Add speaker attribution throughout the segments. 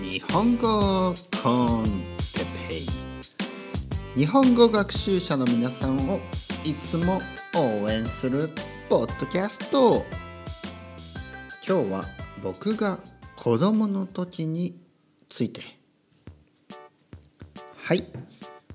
Speaker 1: 日本語コンテペイ。日本語学習者の皆さんをいつも応援するポッドキャスト。今日は僕が子供の時について。はい。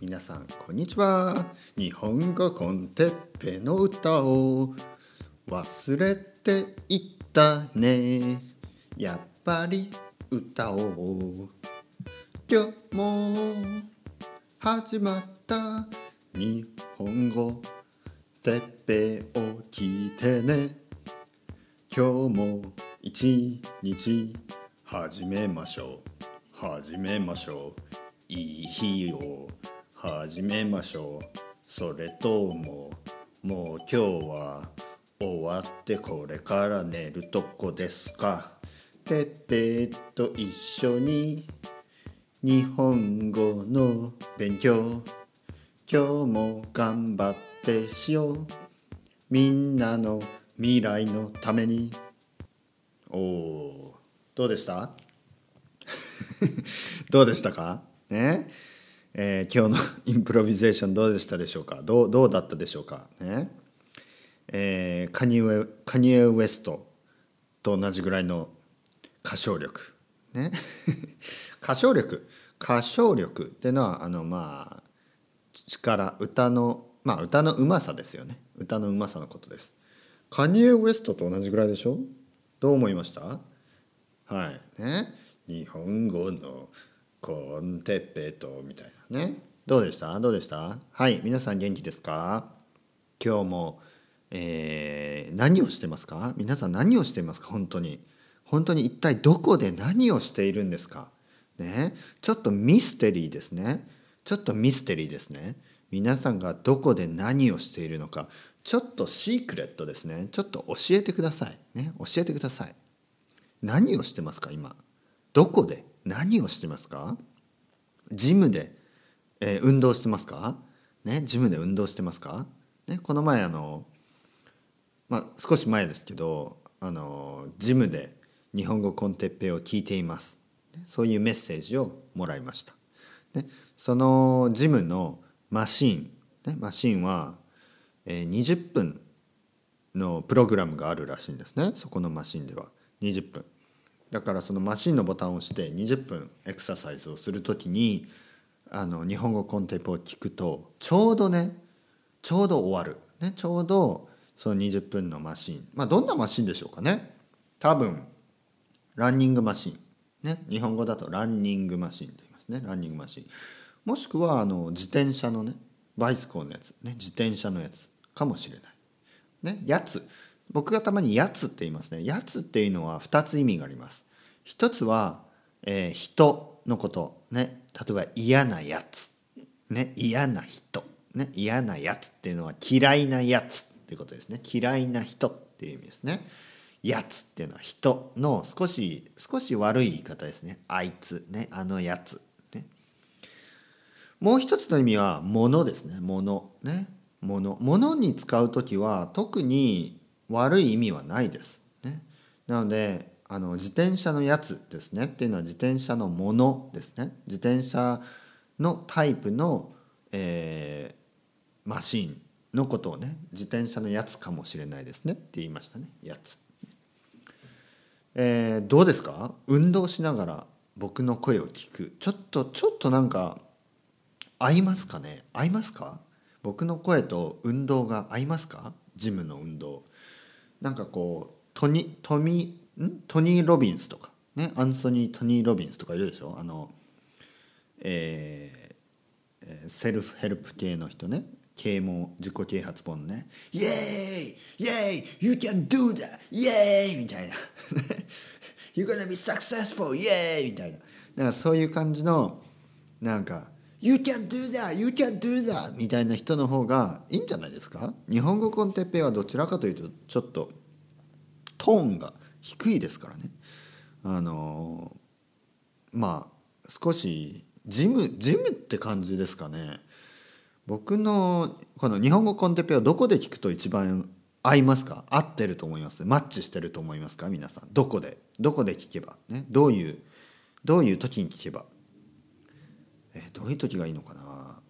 Speaker 1: 皆さんこんにちは。日本語コンテッペの歌を忘れていったね。やっぱり歌おう。今日も始まった日本語。てっぺを聞いてね。今日も一日始めましょう。始めましょう。いい日を始めましょう。それとももう今日は終わってこれから寝るとこですか？てっぺと一緒に日本語の勉強。今日も頑張ってしよう。みんなの未来のために。おおどうでした？どうでしたか？ね？えー、今日のインプロビゼーションどうでしたでしょうか？どうどうだったでしょうか？ね？えー、カニエカニエ・ウエストと同じぐらいの歌唱力。ね。歌唱力。歌唱力っていうのはあのまあ力歌のまあ歌のうまさですよね。歌のうまさのことです。カニエ・ウエストと同じぐらいでしょ？どう思いました？はい。ね。日本語のコンテッペとみたいな。ね。どうでした？どうでした？はい。皆さん元気ですか？今日も、えー、何をしてますか？皆さん何をしてますか？本当に。本当に一体どこで何をしているんですか？ね？ちょっとミステリーですね。ちょっとミステリーですね。皆さんがどこで何をしているのか。ちょっとシークレットですね。ちょっと教えてください。ね？教えてください。何をしてますか今？どこで何をしてますか？ジムで、えー、運動してますか？ね？ジムで運動してますか？ね？この前あのまあ少し前ですけどあのジムで日本語コンテッペを聞いています。そういうメッセージをもらいました、ね、そのジムのマシン、ね、マシンは、えー、20分のプログラムがあるらしいんですね。そこのマシンでは。20分。だからそのマシンのボタンを押して20分エクササイズをする時にあの日本語コンテッペを聞くとちょうどねちょうど終わる、ね、ちょうどその20分のマシン。まあどんなマシンでしょうかね。多分ランニングマシンね日本語だとランニングマシンと言いますねランニングマシンもしくはあの自転車のねバイスコーのやつ、ね、自転車のやつかもしれない。ね、やつ僕がたまに「やつ」って言いますね。やつっていうのは2つ意味があります。一つは、えー、人のこと、ね、例えば嫌なやつ、ね、嫌な人、ね、嫌なやつっていうのは嫌いなやつってことですね。嫌いな人っていう意味ですね。やつっていうのは人の少し少し悪い言い方ですね。あいつ、ね、あのやつ。ね、もう一つの意味は物ですね。物。ね。物。物に使う時は特に悪い意味はないです。ね、なのであの自転車のやつですねっていうのは自転車のものですね。自転車のタイプの、えー、マシンのことをね自転車のやつかもしれないですねって言いましたねやつ。えー、どうですか？運動しながら僕の声を聞く。ちょっとちょっとなんか合いますかね？合いますか？僕の声と運動が合いますか？ジムの運動。なんかこうトニトミん？トニー・ロビンスとか。ね？アンソニー・トニー・ロビンスとかいるでしょ？あのえー、 self-help 系の人ね。啓蒙自己啓発本ね「イエーイイエーイ You can do that! イエーイ!」みたいな「You're gonna be successful! イエーイ!」みたいななんかそういう感じのなんか「You can do that! You can do that!」みたいな人の方がいいんじゃないですか？日本語コンテッペイはどちらかというとちょっとトーンが低いですからねあのまあ少しジムジムって感じですかね僕のこの日本語コンテペはどこで聞くと一番合いますか？合ってると思います？マッチしてると思いますか？皆さん。どこで？どこで聞けば？ね？どういうどういう時に聞けば、え、どういう時がいいのかな？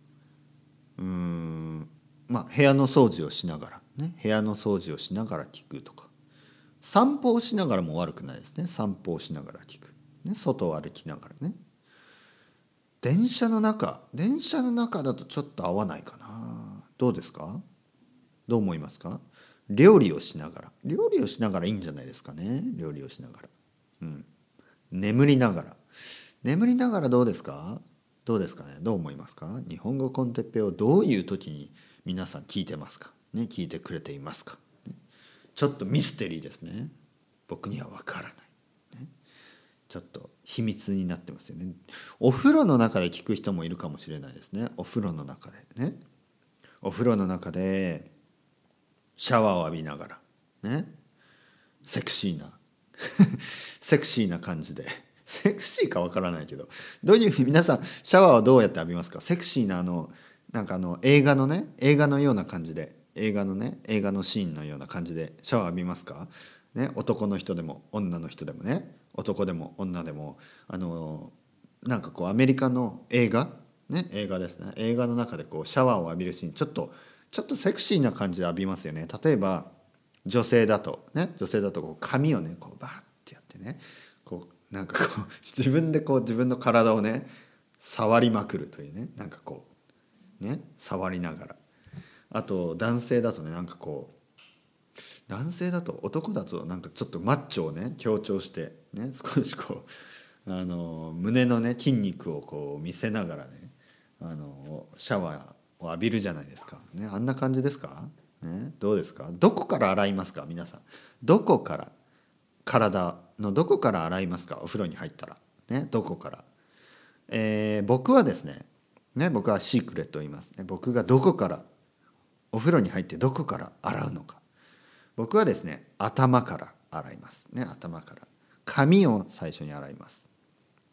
Speaker 1: うん。まあ部屋の掃除をしながら。ね？部屋の掃除をしながら聞くとか。散歩をしながらも悪くないですね。散歩をしながら聞く、ね、外を歩きながらね。電車の中電車の中だとちょっと合わないかな。どうですか？どう思いますか？料理をしながら。料理をしながらいいんじゃないですかね。料理をしながら。うん。眠りながら。眠りながらどうですか？どうですかね？どう思いますか？日本語コンテッペをどういう時に皆さん聞いてますか？ね聞いてくれていますか、ね、ちょっとミステリーですね。僕にはわからない、ね、ちょっと秘密になってますよね。お風呂の中で聞く人もいるかもしれないですね。お風呂の中でね。お風呂の中でシャワーを浴びながらね。セクシーな セクシーな感じで。セクシーかわからないけど。どういうふうに皆さんシャワーはどうやって浴びますか？セクシーなあのなんかあの映画のね映画のような感じで。映画のね映画のシーンのような感じでシャワー浴びますか、ね、男の人でも女の人でもね男でも女でもあのなんかこうアメリカの映画ね映画ですね。映画の中でこうシャワーを浴びるシーンちょっとちょっとセクシーな感じで浴びますよね。例えば女性だとね女性だとこう髪をねこうバーってやってねこうなんかこう自分でこう自分の体をね触りまくるというねなんかこうね触りながら。あと男性だとねなんかこう男性だと男だとなんかちょっとマッチョをね強調してね 少しこうあの胸のね筋肉をこう見せながらねあのシャワーを浴びるじゃないですか、ね、あんな感じですか？ね、どうですか？どこから洗いますか？皆さん。どこから体のどこから洗いますか？お風呂に入ったら、ね、どこから、えー、僕はですねね僕はシークレットを言います、ね、僕がどこからお風呂に入ってどこから洗うのか。僕はですね頭から洗います。ね頭から。髪を最初に洗います。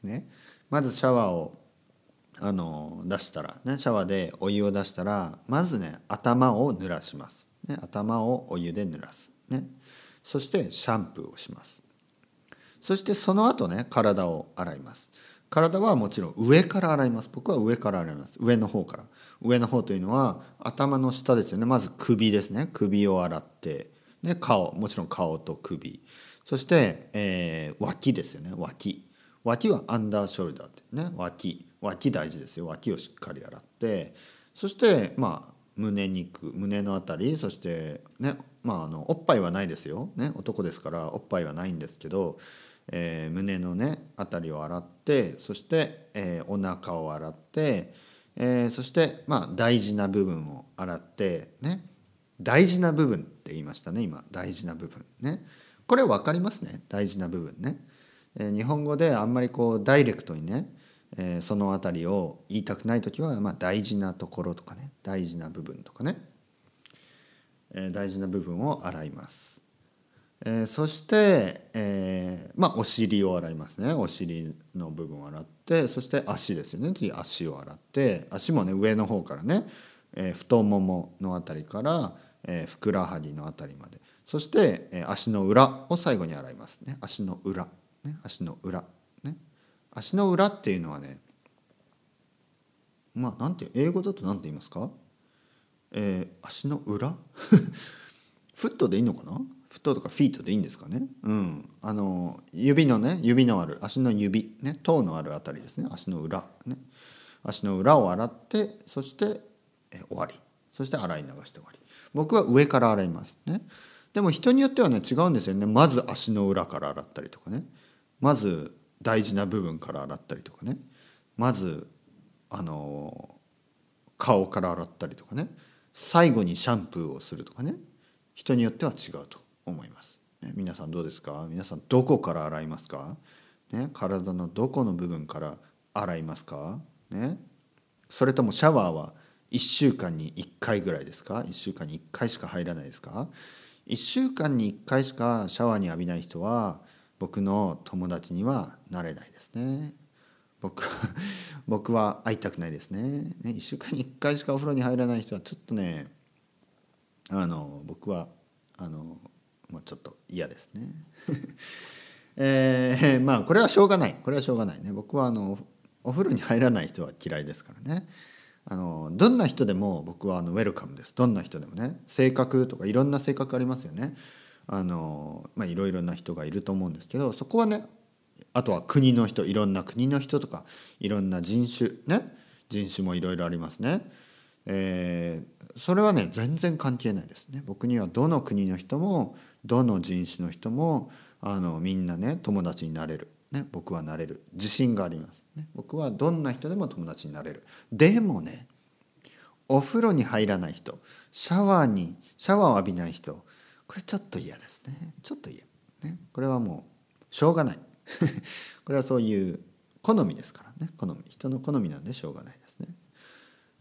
Speaker 1: ね。まずシャワーをあの出したら、ね、シャワーでお湯を出したらまずね頭を濡らします、ね、頭をお湯で濡らす、ね、そしてシャンプーをします。そしてその後ね体を洗います。体はもちろん上から洗います。僕は上から洗います。上の方から。上の方というのは頭の下ですよね。まず首ですね。首を洗ってで顔もちろん顔と首。そして、えー、脇ですよね。脇。脇はアンダーショルダーってね。脇。脇大事ですよ。脇をしっかり洗って。そしてまあ胸肉胸の辺り。そしてねまああのおっぱいはないですよ、ね、男ですからおっぱいはないんですけど、えー、胸のね辺りを洗ってそして、えー、お腹を洗って、えー、そしてまあ大事な部分を洗ってね。大事な部分って言いましたね。今大事な部分ね。これ分かりますね。大事な部分ね、えー、日本語であんまりこうダイレクトにねえー、その辺りを言いたくない時は、まあ、大事なところとかね。大事な部分とかね、えー、大事な部分を洗います、えー、そして、えー、まあお尻を洗いますね。お尻の部分を洗ってそして足ですよね。次足を洗って足もね上の方からね、えー、太ももの辺りから、えー、ふくらはぎの辺りまで。そして、えー、足の裏を最後に洗いますね。足の裏、ね、足の裏。ね。足の裏っていうのはねまあなんて英語だと何て言いますか？えー、足の裏？フットでいいのかな？フットとかフィートでいいんですかね？うん。あの指のね指のある足の指。ね。頭のあるあたりですね。足の裏。ね。足の裏を洗ってそしてえ終わり。そして洗い流して終わり。僕は上から洗いますね。でも人によってはね違うんですよね。まず足の裏から洗ったりとかね。まず大事な部分から洗ったりとかね。まずあの顔から洗ったりとかね。最後にシャンプーをするとかね。人によっては違うと思います、ね、皆さんどうですか？皆さんどこから洗いますか、ね、体のどこの部分から洗いますか、ね、それともシャワーは1週間に1回ぐらいですか？1週間に1回しか入らないですか？1週間に1回しかシャワーに浴びない人は僕の友達にはなれないですね。僕僕は会いたくないですね。ね1週間に1回しかお風呂に入らない人はちょっとねあの僕はあの、まあ、ちょっと嫌ですね。えー、まあこれはしょうがない。これはしょうがないね。僕はあのお風呂に入らない人は嫌いですからね。あのどんな人でも僕はあのウェルカムです。どんな人でもね。性格とかいろんな性格ありますよね。あのまあいろいろな人がいると思うんですけどそこはねあとは国の人いろんな国の人とかいろんな人種ね。人種もいろいろありますね。えー、それはね全然関係ないですね。僕にはどの国の人もどの人種の人もあのみんなね友達になれる、ね、僕はなれる。自信があります、ね、僕はどんな人でも友達になれる。でもねお風呂に入らない人シャワーにシャワーを浴びない人これちょっと嫌ですね。ちょっと嫌、ね、これはもうしょうがない。これはそういう好みですからね。好み。人の好みなんでしょうがないですね。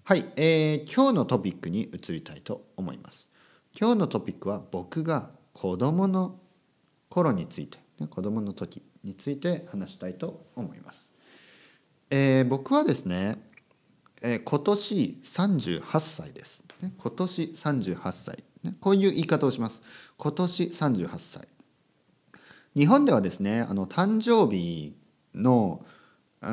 Speaker 1: はい、えー、今日のトピックに移りたいと思います。今日のトピックは僕が子供の頃について、ね、子供の時について話したいと思います、えー、僕はですね、えー、今年38歳です、ね、今年38歳、ね、こういう言い方をします。今年38歳。日本ではですねあの誕生日のうん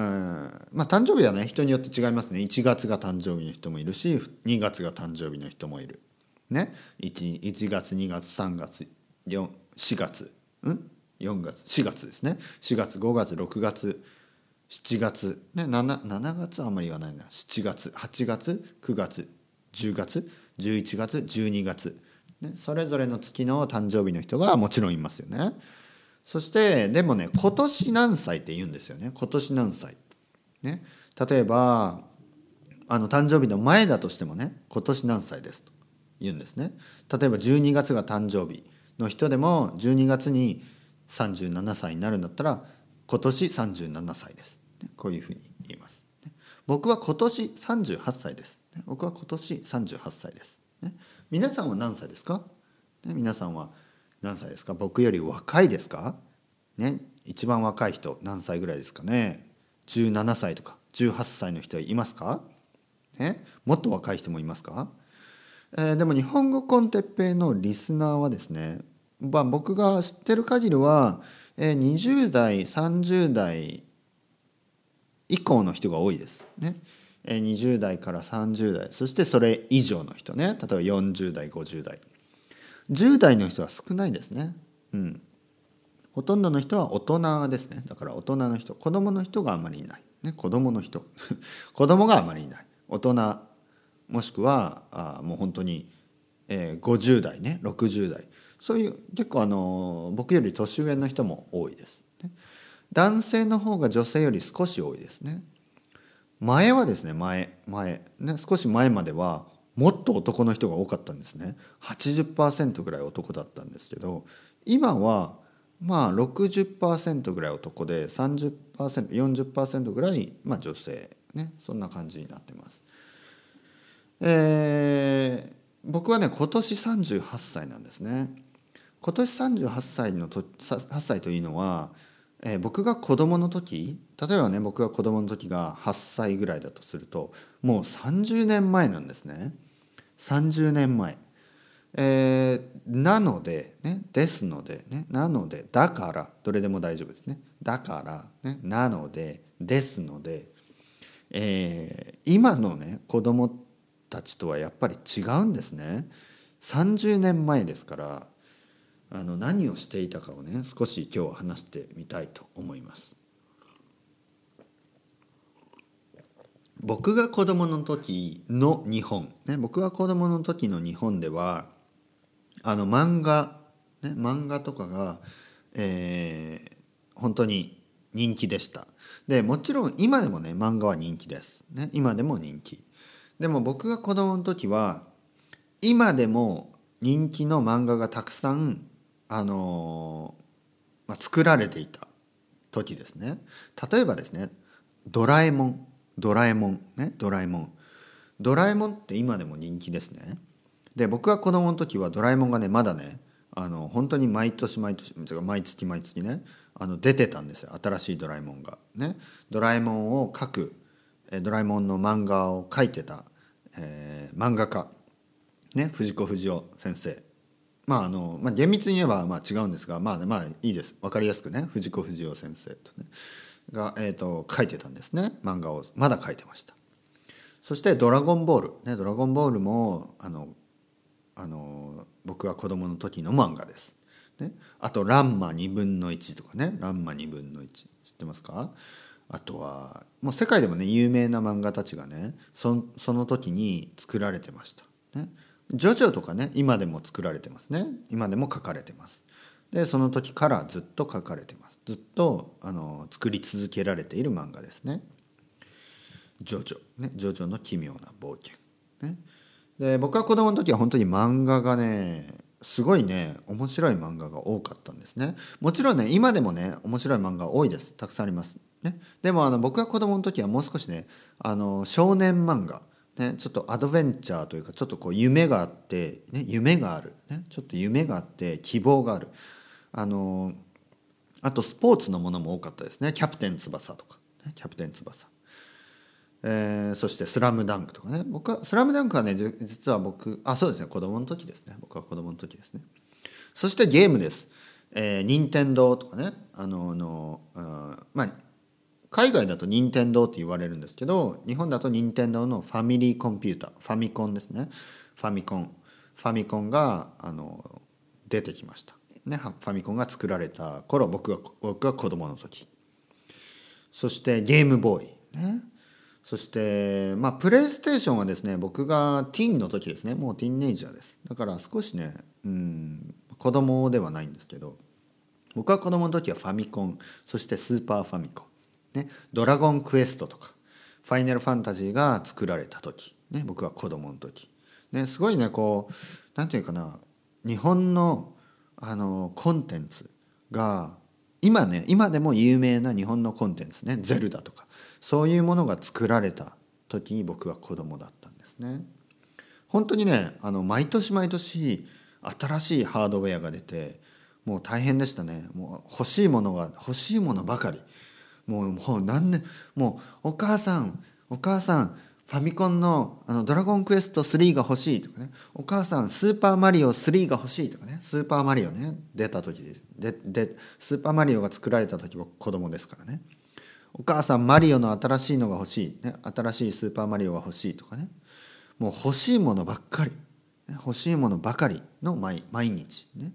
Speaker 1: まあ誕生日はね人によって違いますね。1月が誕生日の人もいるし2月が誕生日の人もいる。ね 1, 1月2月3月4 4月。ん？4月。4月ですね。4月5月6月。7月、ね、7, 7月あんまり言わないな。7月。8月。9月。10月。11月。12月、ね、それぞれの月の誕生日の人がもちろんいますよね。そしてでもね今年何歳って言うんですよね。今年何歳。ね、例えばあの誕生日の前だとしてもね今年何歳ですと言うんですね。例えば12月が誕生日の人でも12月に37歳になるんだったら今年37歳です。こういうふうに言います。僕は今年38歳です。僕は今年38歳です。皆さんは何歳ですか？皆さんは何歳ですか？僕より若いですか？ね？一番若い人何歳ぐらいですかね？17歳とか。18歳の人いますか、ね、もっと若い人もいますか、えー、でも日本語コンテッペイのリスナーはですね、まあ、僕が知ってる限りは、えー、20代30代以降の人が多いですね。20代から30代そしてそれ以上の人ね例えば40代50代10代の人は少ないですね。うん。ほとんどの人は大人ですね。だから大人の人、子供の人があまりいない。ね、子供の人。子供があまりいない。大人、もしくは、あもう本当に、えー、50代ね、60代。そういう結構あの僕より年上の人も多いです。男性の方が女性より少し多いですね。前はですね前前ね少し前まではもっと男の人が多かったんですね80%ぐらい男だったんですけど今はまあ60%ぐらい男で 30%40% ぐらい、まあ、女性ねそんな感じになってます。えー、僕はね今年38歳なんですね。今年38歳のと8歳というのは、えー、僕が子供の時例えばね僕が子供の時が8歳ぐらいだとするともう30年前なんですね。30年前、えー、なので、ね、ですので、ね、なのでだからどれでも大丈夫ですね。だから、ね、なのでですので、えー、今のね子供たちとはやっぱり違うんですね。30年前ですからあの何をしていたかをね少し今日は話してみたいと思います。僕が子供の時の日本、ね、僕が子供の時の日本ではあの漫画、ね、漫画とかが、えー、本当に人気でした。でもちろん今でもね漫画は人気です、ね、今でも人気。でも僕が子供の時は今でも人気の漫画がたくさん、あの、まあ、作られていた時ですね。例えばですね「ドラえもん」ドラえもんねドラえもん。ドラえもんって今でも人気ですね。で僕が子供の時はドラえもんがねまだねあの本当に毎年毎年毎月毎月ねあの出てたんですよ。新しいドラえもんが。ね。ドラえもんを描くドラえもんの漫画を描いてた、えー、漫画家。ね藤子不二雄先生。まああの、まあ、厳密に言えばまあ違うんですがまあ、まあいいです。分かりやすくね。藤子不二雄先生とね。が、えーと、書いてたんですね。漫画を。まだ書いてました。そして「ドラゴンボール」ね「ドラゴンボールも」あのあの僕は子供の時の漫画です、ね、あと「ランマ2分の1」とかね「ランマ2分の1」知ってますか？あとはもう世界でもね有名な漫画たちがねそその時に作られてました。ね、ジョジョとかね今でも作られてますね。今でも書かれてます。でその時からずっと書かれてます。ずっとあの作り続けられている漫画ですね。ジョジョ。ねジョジョの奇妙な冒険。ね、で僕は子供の時は本当に漫画がねすごいね面白い漫画が多かったんですね。もちろんね今でもね面白い漫画多いです。たくさんあります。ね、でもあの僕が子供の時はもう少しねあの少年漫画、ね、ちょっとアドベンチャーというかちょっとこう夢があって、ね、夢がある、ね、ちょっと夢があって希望がある。あのあとスポーツのものも多かったですね。キャプテン翼とか、ね、キャプテン翼、えー、そして「スラムダンクとかね。僕は「スラムダンクはね実は僕あそうですね。子供の時ですね。僕は子供の時ですね。そしてゲームです。えー、任天堂とかね。あのの、うん、まあ海外だと任天堂って言われるんですけど日本だと任天堂のファミリーコンピューターファミコンですね。ファミコン。ファミコンがあの出てきました、ね、ファミコンが作られた頃僕が僕が子供の時。そしてゲームボーイ。ね。そしてまあプレイステーションはですね僕がティーンの時ですね。もうティーンネイジャーです。だから少しねうん子供ではないんですけど僕は子供の時はファミコン。そしてスーパーファミコン。ね、ドラゴンクエストとかファイナルファンタジーが作られた時、ね、僕は子供の時、ね、すごいねこう何て言うかな日本のあのコンテンツが今ね今でも有名な日本のコンテンツね「ゼルダ」とかそういうものが作られた時に僕は子供だったんですね。本当にねあの毎年毎年新しいハードウェアが出てもう大変でしたねもう欲しいものが欲しいものばかりもうもう何年もうお母さんお母さんファミコンのあのドラゴンクエスト3が欲しいとかね。お母さんスーパーマリオ3が欲しいとかね。スーパーマリオね出た時ででスーパーマリオが作られた時僕子供ですからね。お母さんマリオの新しいのが欲しい、ね、新しいスーパーマリオが欲しいとかね。もう欲しいものばっかり、欲しいものばかりの毎日ね。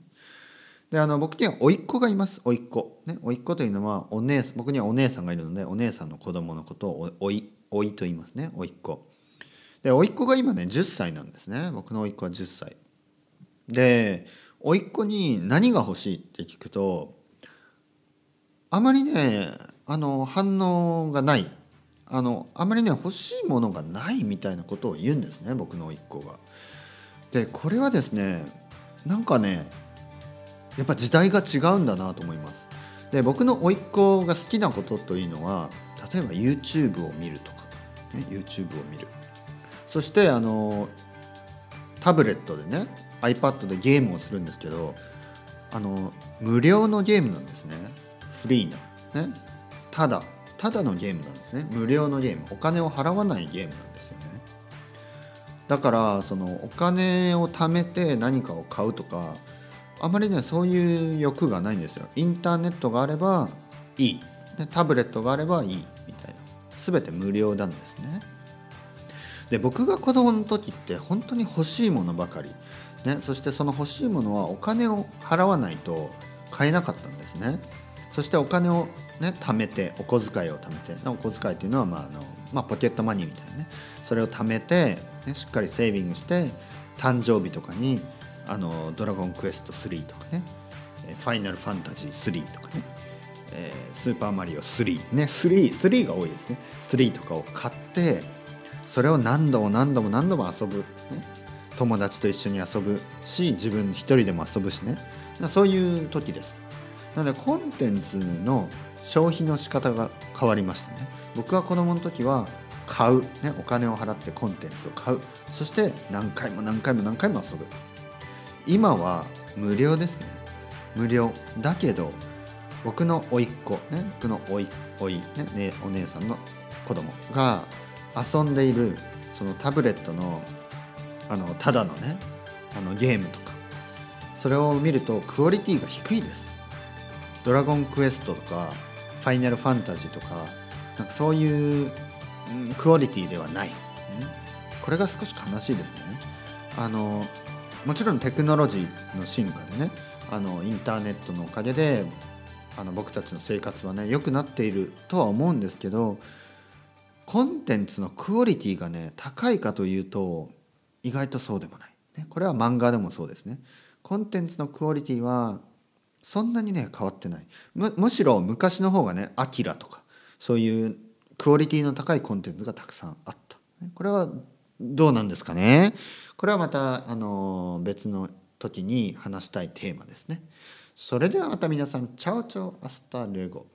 Speaker 1: であの僕には甥っ子がいます。甥っ子。ね甥っ子というのはお姉僕にはお姉さんがいるのでお姉さんの子供のことをおいおいと言いますね。甥っ子。で甥っ子が今ね10歳なんですね。僕の甥っ子は10歳。で甥っ子に何が欲しいって聞くとあまりねあの反応がない。あのあまりね欲しいものがないみたいなことを言うんですね僕の甥っ子が。でこれはですねなんかねやっぱ時代が違うんだなと思います。で僕の甥っ子が好きなことというのは例えば YouTube を見るとか、ね、YouTube を見る。そしてあのタブレットでね iPad でゲームをするんですけどあの無料のゲームなんですね。フリーなね。ただただのゲームなんですね。無料のゲーム。お金を払わないゲームなんですよね。だからそのお金を貯めて何かを買うとかあまりねそういう欲がないんですよ。インターネットがあればいい。タブレットがあればいいみたいな。全て無料なんですね。で僕が子供の時って本当に欲しいものばかり、ね、そしてその欲しいものはお金を払わないと買えなかったんですね。そしてお金をね貯めてお小遣いを貯めて。お小遣いっていうのは、まああのまあ、ポケットマニーみたいなね。それを貯めて、ね、しっかりセービングして誕生日とかにあの「ドラゴンクエスト3」とかね「ファイナルファンタジー3」とかね「えー、スーパーマリオ3」ね 3, 3が多いですね。3とかを買ってそれを何度も何度も何度も遊ぶ、ね、友達と一緒に遊ぶし自分一人でも遊ぶしね。そういう時です。なのでコンテンツの消費の仕方が変わりましたね。僕は子供の時は買う、ね、お金を払ってコンテンツを買う。そして何回も何回も何回も遊ぶ。今は無料ですね。無料。だけど僕の甥っ子ね僕の甥おい、ね、ね、お姉さんの子供が遊んでいるそのタブレットのあのただのねあのゲームとかそれを見るとクオリティが低いです。ドラゴンクエストとかファイナルファンタジーとかなんかそういう、クオリティではない、これが少し悲しいですね。あのもちろんテクノロジーの進化でねあのインターネットのおかげであの僕たちの生活はね良くなっているとは思うんですけどコンテンツのクオリティがね高いかというと意外とそうでもない、ね、これは漫画でもそうですね。コンテンツのクオリティはそんなにね変わってない。むしろ昔の方がね「アキラとかそういうクオリティの高いコンテンツがたくさんあった。これはどうなんですかね。これはまたあの別の時に話したいテーマですね。それではまた皆さん Ciao ciao hasta luego。